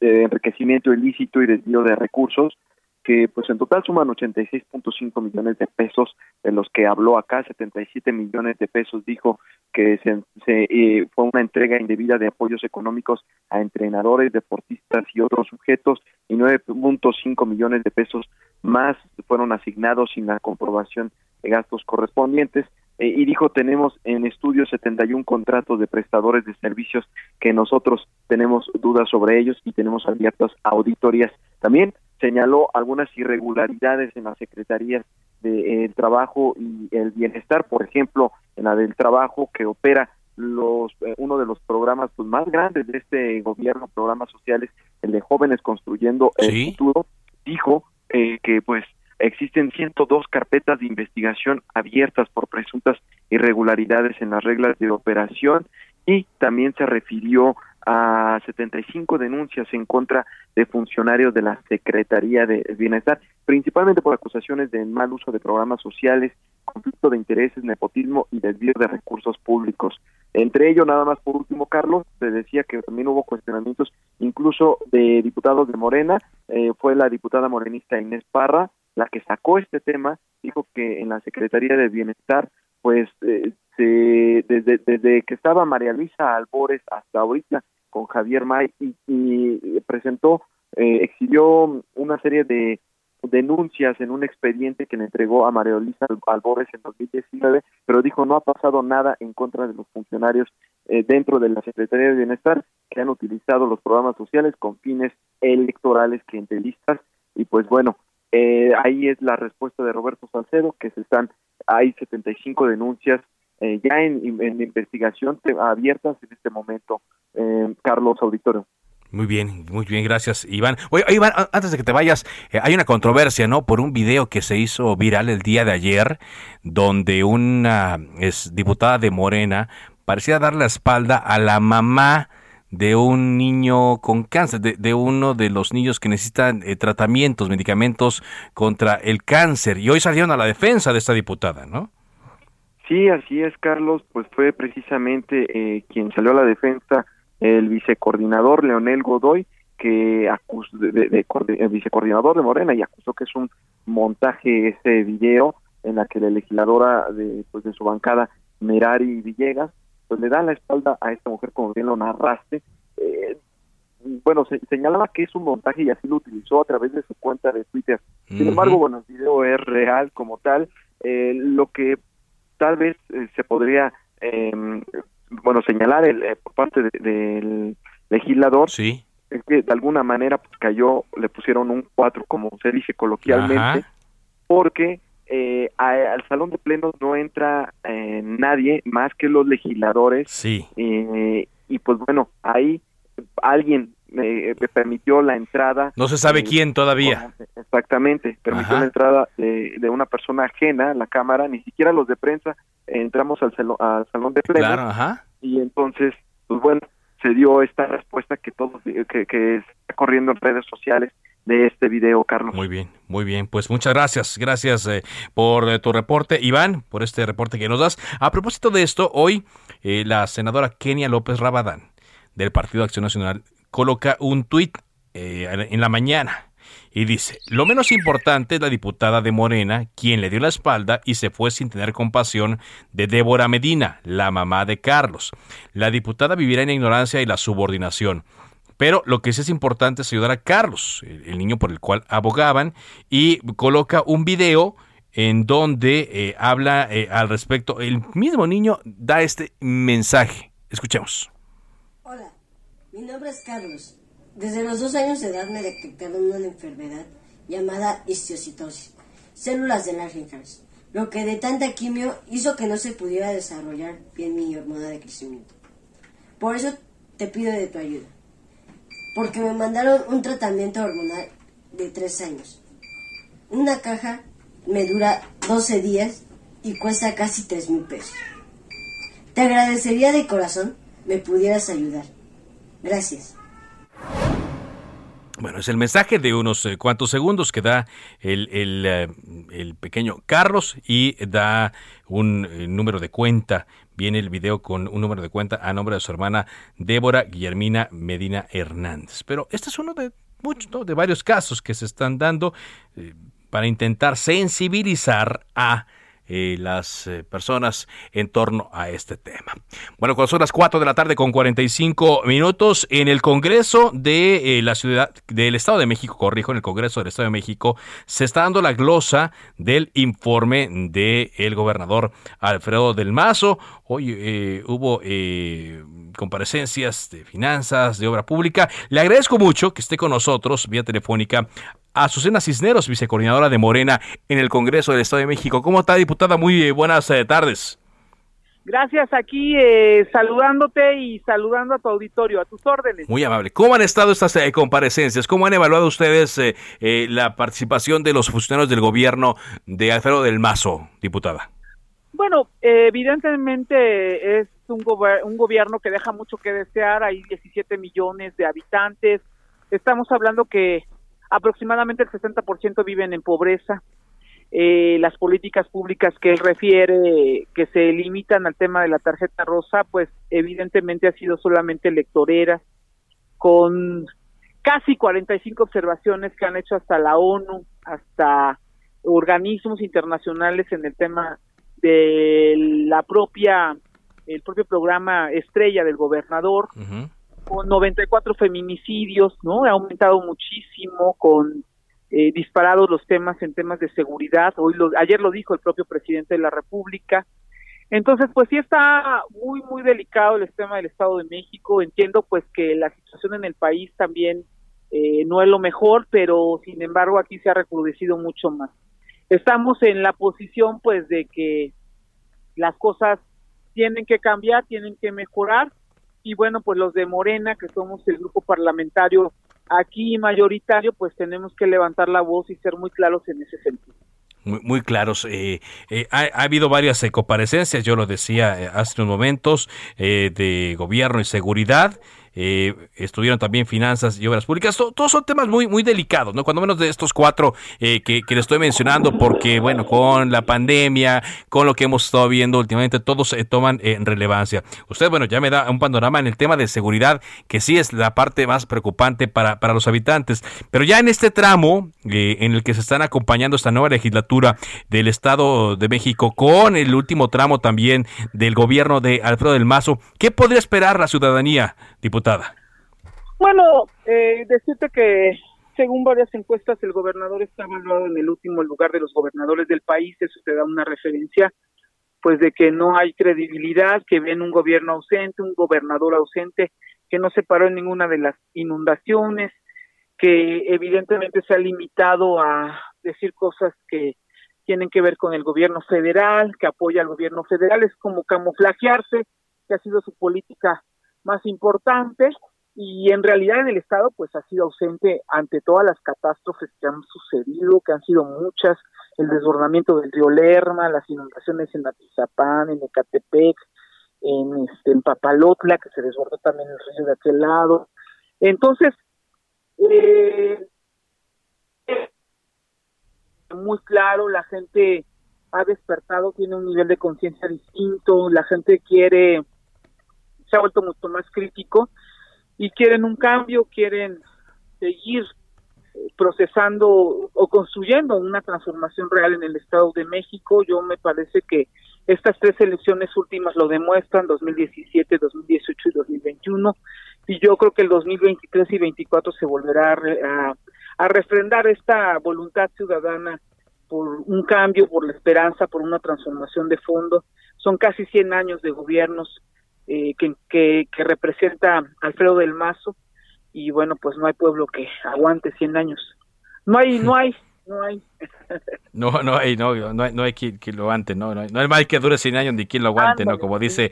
de, enriquecimiento ilícito y desvío de recursos que pues en total suman 86.5 millones de pesos, de los que habló acá, 77 millones de pesos dijo que se, eh, fue una entrega indebida de apoyos económicos a entrenadores, deportistas y otros sujetos, y 9.5 millones de pesos más fueron asignados sin la comprobación de gastos correspondientes. Eh, y dijo, tenemos en estudio 71 contratos de prestadores de servicios que nosotros tenemos dudas sobre ellos y tenemos abiertas auditorías. También señaló algunas irregularidades en las secretarías del Trabajo y el Bienestar, por ejemplo, en la del Trabajo que opera los eh, uno de los programas pues, más grandes de este gobierno, programas sociales, el de jóvenes construyendo el futuro, dijo eh, que pues existen 102 carpetas de investigación abiertas por presuntas irregularidades en las reglas de operación y también se refirió a 75 denuncias en contra de funcionarios de la Secretaría de Bienestar, principalmente por acusaciones de mal uso de programas sociales, conflicto de intereses, nepotismo y desvío de recursos públicos. Entre ellos, nada más por último, Carlos, se decía que también hubo cuestionamientos incluso de diputados de Morena, eh, fue la diputada morenista Inés Parra la que sacó este tema, dijo que en la Secretaría de Bienestar, pues eh, se, desde, desde que estaba María Luisa Albores hasta ahorita, con Javier May y, presentó, eh, exhibió una serie de denuncias en un expediente que le entregó a María Luisa Albores en 2019, pero dijo no ha pasado nada en contra de los funcionarios eh, dentro de la Secretaría de Bienestar que han utilizado los programas sociales con fines electorales, clientelistas y pues bueno, eh, ahí es la respuesta de Roberto Salcedo, que se están, hay 75 denuncias eh, ya en, investigación abiertas en este momento, eh, Carlos Auditorio. Muy bien, muy bien, gracias Iván. Oye, Iván, antes de que te vayas, eh, hay una controversia, ¿no? Por un video que se hizo viral el día de ayer, donde una diputada de Morena parecía dar la espalda a la mamá de un niño con cáncer, de, uno de los niños que necesitan tratamientos, medicamentos contra el cáncer. Y hoy salieron a la defensa de esta diputada, ¿no? Sí, así es, Carlos, pues fue precisamente eh, quien salió a la defensa el vicecoordinador Leonel Godoy, que acusó de, el vicecoordinador de Morena y acusó que es un montaje ese video en la que la legisladora de, pues, de su bancada, Merari Villegas, pues le da la espalda a esta mujer como bien lo narraste. Eh, bueno, se, señalaba que es un montaje y así lo utilizó a través de su cuenta de Twitter. Sin embargo, bueno, el video es real como tal. Eh, lo que tal vez eh, se podría, em, bueno, señalar el, eh, por parte del legislador, sí. es que de alguna manera pues, cayó, le pusieron un 4, como se dice coloquialmente, porque eh, al salón de plenos no entra eh, nadie más que los legisladores. Sí. Eh, y pues bueno, ahí alguien me, permitió la entrada. No se sabe quién todavía. Exactamente, permitió la entrada de, de, una persona ajena a la Cámara, ni siquiera los de prensa entramos al, al salón de plenos. Claro, ajá. Y entonces, pues bueno, se dio esta respuesta que todos que, que está corriendo en redes sociales de este video, Carlos. Muy bien, muy bien. Pues muchas gracias. Gracias eh, por eh, tu reporte, Iván, por este reporte que nos das. A propósito de esto, hoy eh, la senadora Kenia López Rabadán del Partido Acción Nacional coloca un tuit en la mañana y dice, lo menos importante es la diputada de Morena, quien le dio la espalda y se fue sin tener compasión de Débora Medina, la mamá de Carlos. La diputada vivirá en ignorancia y la subordinación. Pero lo que sí es importante es ayudar a Carlos, el niño por el cual abogaban, y coloca un video en donde eh, habla eh, al respecto. El mismo niño da este mensaje. Escuchemos. Mi nombre es Carlos. Desde los dos años de edad me detectaron una enfermedad llamada histiocytosis, células de Langerhans, lo que de tanta quimio hizo que no se pudiera desarrollar bien mi hormona de crecimiento. Por eso te pido de tu ayuda porque me mandaron un tratamiento hormonal de tres años. Una caja me dura 12 días y cuesta casi 3 mil pesos. Te agradecería de corazón me pudieras ayudar. Gracias. Bueno, es el mensaje de unos eh, cuantos segundos que da el, el, eh, pequeño Carlos y da un eh, número de cuenta viene el video con un número de cuenta a nombre de su hermana Débora Guillermina Medina Hernández. Pero este es uno de muchos, de varios casos que se están dando para intentar sensibilizar a eh, las eh, personas en torno a este tema. Bueno, cuando son las 4 de la tarde con 45 minutos en el Congreso de eh, la ciudad del Estado de México, corrijo, en el Congreso del Estado de México se está dando la glosa del informe del el gobernador Alfredo del Mazo. Hoy hubo comparecencias de finanzas, de obra pública. Le agradezco mucho que esté con nosotros vía telefónica Azucena Cisneros, vicecoordinadora de Morena en el Congreso del Estado de México. ¿Cómo está, diputada? Muy eh, buenas eh, tardes. Gracias, aquí eh, saludándote y saludando a tu auditorio, a tus órdenes. Muy amable. ¿Cómo han estado estas comparecencias? ¿Cómo han evaluado ustedes la participación de los funcionarios del gobierno de Alfredo del Mazo, diputada? Bueno, evidentemente es un, un gobierno que deja mucho que desear, hay 17 millones de habitantes, estamos hablando que aproximadamente el 60% viven en pobreza. Eh, las políticas públicas que él refiere, que se limitan al tema de la tarjeta rosa, pues evidentemente ha sido solamente electorera, con casi 45 observaciones que han hecho hasta la ONU, hasta organismos internacionales en el tema de la propia, el propio programa estrella del gobernador con 94 feminicidios, ¿no? Ha aumentado muchísimo con eh, disparados los temas en temas de seguridad. Hoy lo, ayer lo dijo el propio presidente de la República. Entonces, pues sí está muy, muy delicado el tema del Estado de México. Entiendo pues que la situación en el país también eh, no es lo mejor, pero sin embargo aquí se ha recrudecido mucho más. Estamos en la posición pues de que las cosas tienen que cambiar, tienen que mejorar y bueno, pues los de Morena, que somos el grupo parlamentario aquí mayoritario, pues tenemos que levantar la voz y ser muy claros en ese sentido. Muy, muy claros. Eh, eh, ha, habido varias eh, comparecencias, yo lo decía hace unos momentos, de gobierno y seguridad eh, estuvieron también finanzas y obras públicas. todos son temas muy, muy delicados, ¿no? Cuando menos de estos cuatro eh, que, que le estoy mencionando, porque, bueno, con la pandemia, con lo que hemos estado viendo últimamente, todos se toman en relevancia. Usted, bueno, ya me da un panorama en el tema de seguridad, que sí es la parte más preocupante para, para los habitantes. Pero ya en este tramo eh, en el que se están acompañando esta nueva legislatura del Estado de México, con el último tramo también del gobierno de Alfredo del Mazo, ¿qué podría esperar la ciudadanía, diputado? Bueno, eh, decirte que según varias encuestas el gobernador está evaluado en el último lugar de los gobernadores del país, eso te da una referencia pues de que no hay credibilidad, que ven un gobierno ausente, un gobernador ausente, que no se paró en ninguna de las inundaciones, que evidentemente se ha limitado a decir cosas que tienen que ver con el gobierno federal, que apoya al gobierno federal, es como camuflajearse, que ha sido su política más importante, y en realidad en el Estado pues ha sido ausente ante todas las catástrofes que han sucedido, que han sido muchas, el desbordamiento del río Lerma, las inundaciones en Atizapán, en Ecatepec, en, este, en Papalotla, que se desbordó también el río de aquel lado. Entonces, eh, muy claro, la gente ha despertado, tiene un nivel de conciencia distinto, la gente quiere, se ha vuelto mucho más crítico y quieren un cambio, quieren seguir eh, procesando o construyendo una transformación real en el Estado de México. Yo me parece que estas tres elecciones últimas lo demuestran, 2017, 2018 y 2021, y yo creo que el 2023 y 2024 se volverá a, a refrendar esta voluntad ciudadana por un cambio, por la esperanza, por una transformación de fondo. Son casi 100 años de gobiernos eh, que, que, que representa Alfredo del Mazo y bueno, pues no hay pueblo que aguante 100 años. No hay, no hay no hay. no, no hay, no, no hay, no hay quien, lo aguante, no, no hay, no hay mal que dure 100 años ni quien lo aguante, ¿no? Como dice,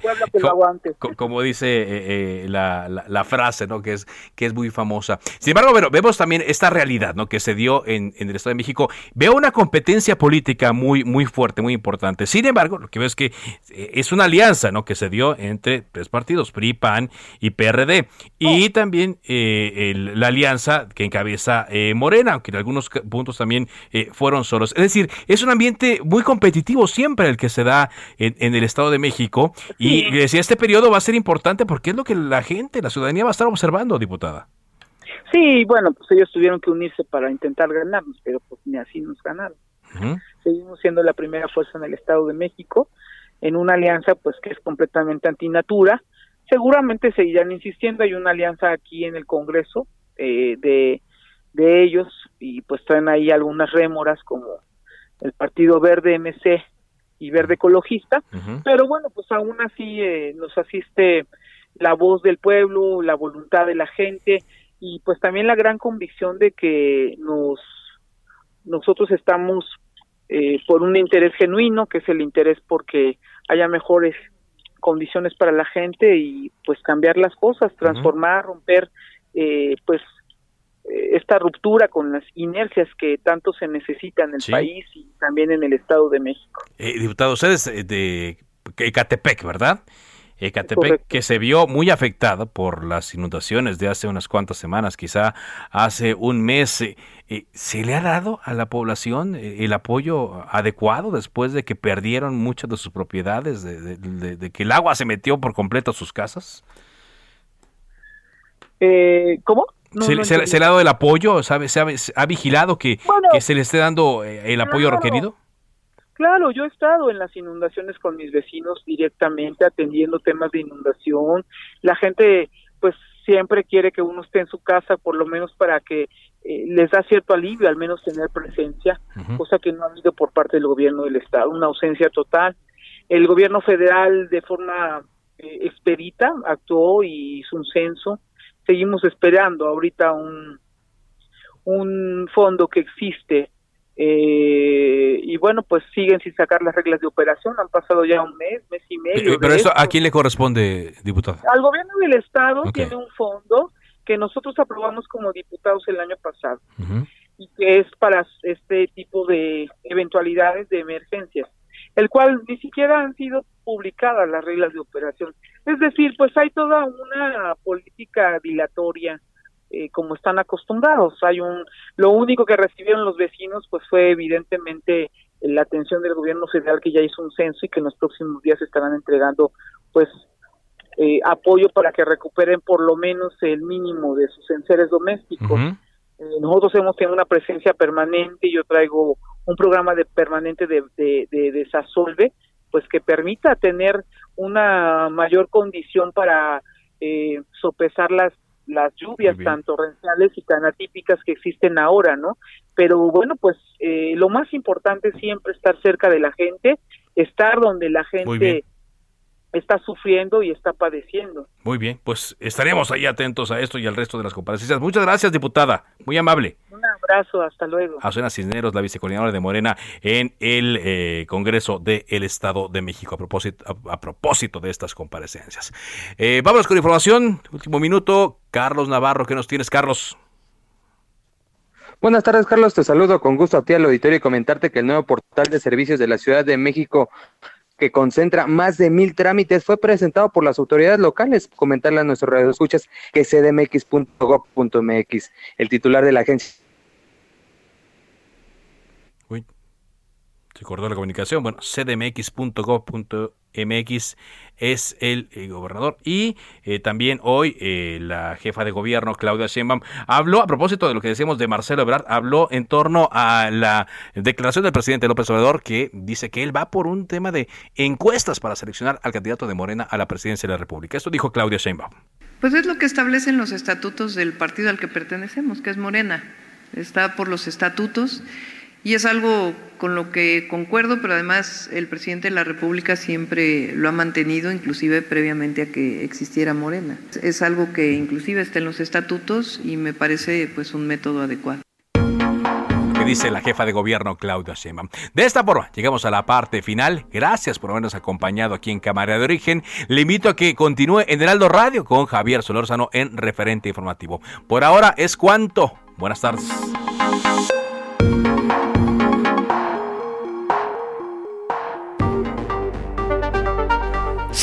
como dice eh, eh, la, la, frase, ¿no? Que es, que es muy famosa. Sin embargo, bueno, vemos también esta realidad, ¿no? Que se dio en, en el Estado de México. Veo una competencia política muy, muy fuerte, muy importante. Sin embargo, lo que veo es que eh, es una alianza, ¿no? Que se dio entre tres partidos, PRI, PAN y PRD. Y también la alianza que encabeza Morena, aunque en algunos puntos también eh, fueron solos. Es decir, es un ambiente muy competitivo siempre el que se da en, el Estado de México. Y decía, este periodo va a ser importante porque es lo que la gente, la ciudadanía va a estar observando, diputada. Sí, bueno, pues ellos tuvieron que unirse para intentar ganarnos, pero pues ni así nos ganaron. Seguimos siendo la primera fuerza en el Estado de México, en una alianza pues que es completamente antinatura. Seguramente seguirán insistiendo, hay una alianza aquí en el Congreso eh, de de ellos y pues traen ahí algunas rémoras como el Partido Verde MC y Verde Ecologista, pero bueno, pues aún así eh, nos asiste la voz del pueblo, la voluntad de la gente y pues también la gran convicción de que nos nosotros estamos eh, por un interés genuino, que es el interés porque haya mejores condiciones para la gente y pues cambiar las cosas, transformar, romper eh, pues esta ruptura con las inercias que tanto se necesitan en el país y también en el Estado de México. Eh, diputado, ustedes de Ecatepec, ¿verdad? Ecatepec que se vio muy afectada por las inundaciones de hace unas cuantas semanas, quizá hace un mes. Eh, ¿Se le ha dado a la población el apoyo adecuado después de que perdieron muchas de sus propiedades, de, que el agua se metió por completo a sus casas? ¿Cómo? ¿Se, le ha dado el apoyo? ¿Sabe, se, ha, vigilado que, que, se le esté dando eh, el apoyo requerido? Claro, yo he estado en las inundaciones con mis vecinos directamente atendiendo temas de inundación. La gente pues siempre quiere que uno esté en su casa por lo menos para que eh, les da cierto alivio, al menos tener presencia, cosa que no ha habido por parte del gobierno del estado, una ausencia total. El gobierno federal de forma eh, expedita actuó y hizo un censo seguimos esperando ahorita un, un fondo que existe eh, y bueno, pues siguen sin sacar las reglas de operación, han pasado ya un mes, mes y medio. Pero eso, ¿a quién le corresponde, diputado? Al gobierno del Estado tiene un fondo que nosotros aprobamos como diputados el año pasado y que es para este tipo de eventualidades de emergencias, el cual ni siquiera han sido publicadas las reglas de operación. Es decir, pues hay toda una política dilatoria eh, como están acostumbrados. Hay un, lo único que recibieron los vecinos, pues fue evidentemente la atención del gobierno federal que ya hizo un censo y que en los próximos días estarán entregando, pues, eh, apoyo para que recuperen por lo menos el mínimo de sus enseres domésticos. Eh, nosotros hemos tenido una presencia permanente. Yo traigo un programa de permanente de, de, de desasolve pues que permita tener una mayor condición para eh, sopesar las las lluvias tan torrenciales y tan atípicas que existen ahora, ¿no? Pero bueno, pues eh, lo más importante siempre estar cerca de la gente, estar donde la gente está sufriendo y está padeciendo. Muy bien, pues estaremos ahí atentos a esto y al resto de las comparecencias. Muchas gracias, diputada. Muy amable. Un abrazo, hasta luego. Azuena Cisneros, la vicecoordinadora de Morena en el eh, Congreso del Estado de México, a propósito, a, propósito de estas comparecencias. Eh, vamos con información. Último minuto. Carlos Navarro, ¿qué nos tienes, Carlos? Buenas tardes, Carlos. Te saludo con gusto a ti al auditorio y comentarte que el nuevo portal de servicios de la Ciudad de México que concentra más de mil trámites, fue presentado por las autoridades locales. Comentarle a nuestros radioescuchas que cdmx.gov.mx, el titular de la agencia. Se cortó la comunicación. Bueno, cdmx.gov.mx MX es el, eh, gobernador. Y eh, también hoy eh, la jefa de gobierno, Claudia Sheinbaum, habló, a propósito de lo que decíamos de Marcelo Ebrard, habló en torno a la declaración del presidente López Obrador que dice que él va por un tema de encuestas para seleccionar al candidato de Morena a la presidencia de la República. Esto dijo Claudia Sheinbaum. Pues es lo que establecen los estatutos del partido al que pertenecemos, que es Morena. Está por los estatutos y es algo con lo que concuerdo, pero además el presidente de la República siempre lo ha mantenido, inclusive previamente a que existiera Morena. Es algo que inclusive está en los estatutos y me parece pues un método adecuado dice la jefa de gobierno Claudia Sheinbaum. De esta forma, llegamos a la parte final. Gracias por habernos acompañado aquí en Cámara de Origen. Le invito a que continúe en Heraldo Radio con Javier Solórzano en referente informativo. Por ahora es cuanto. Buenas tardes.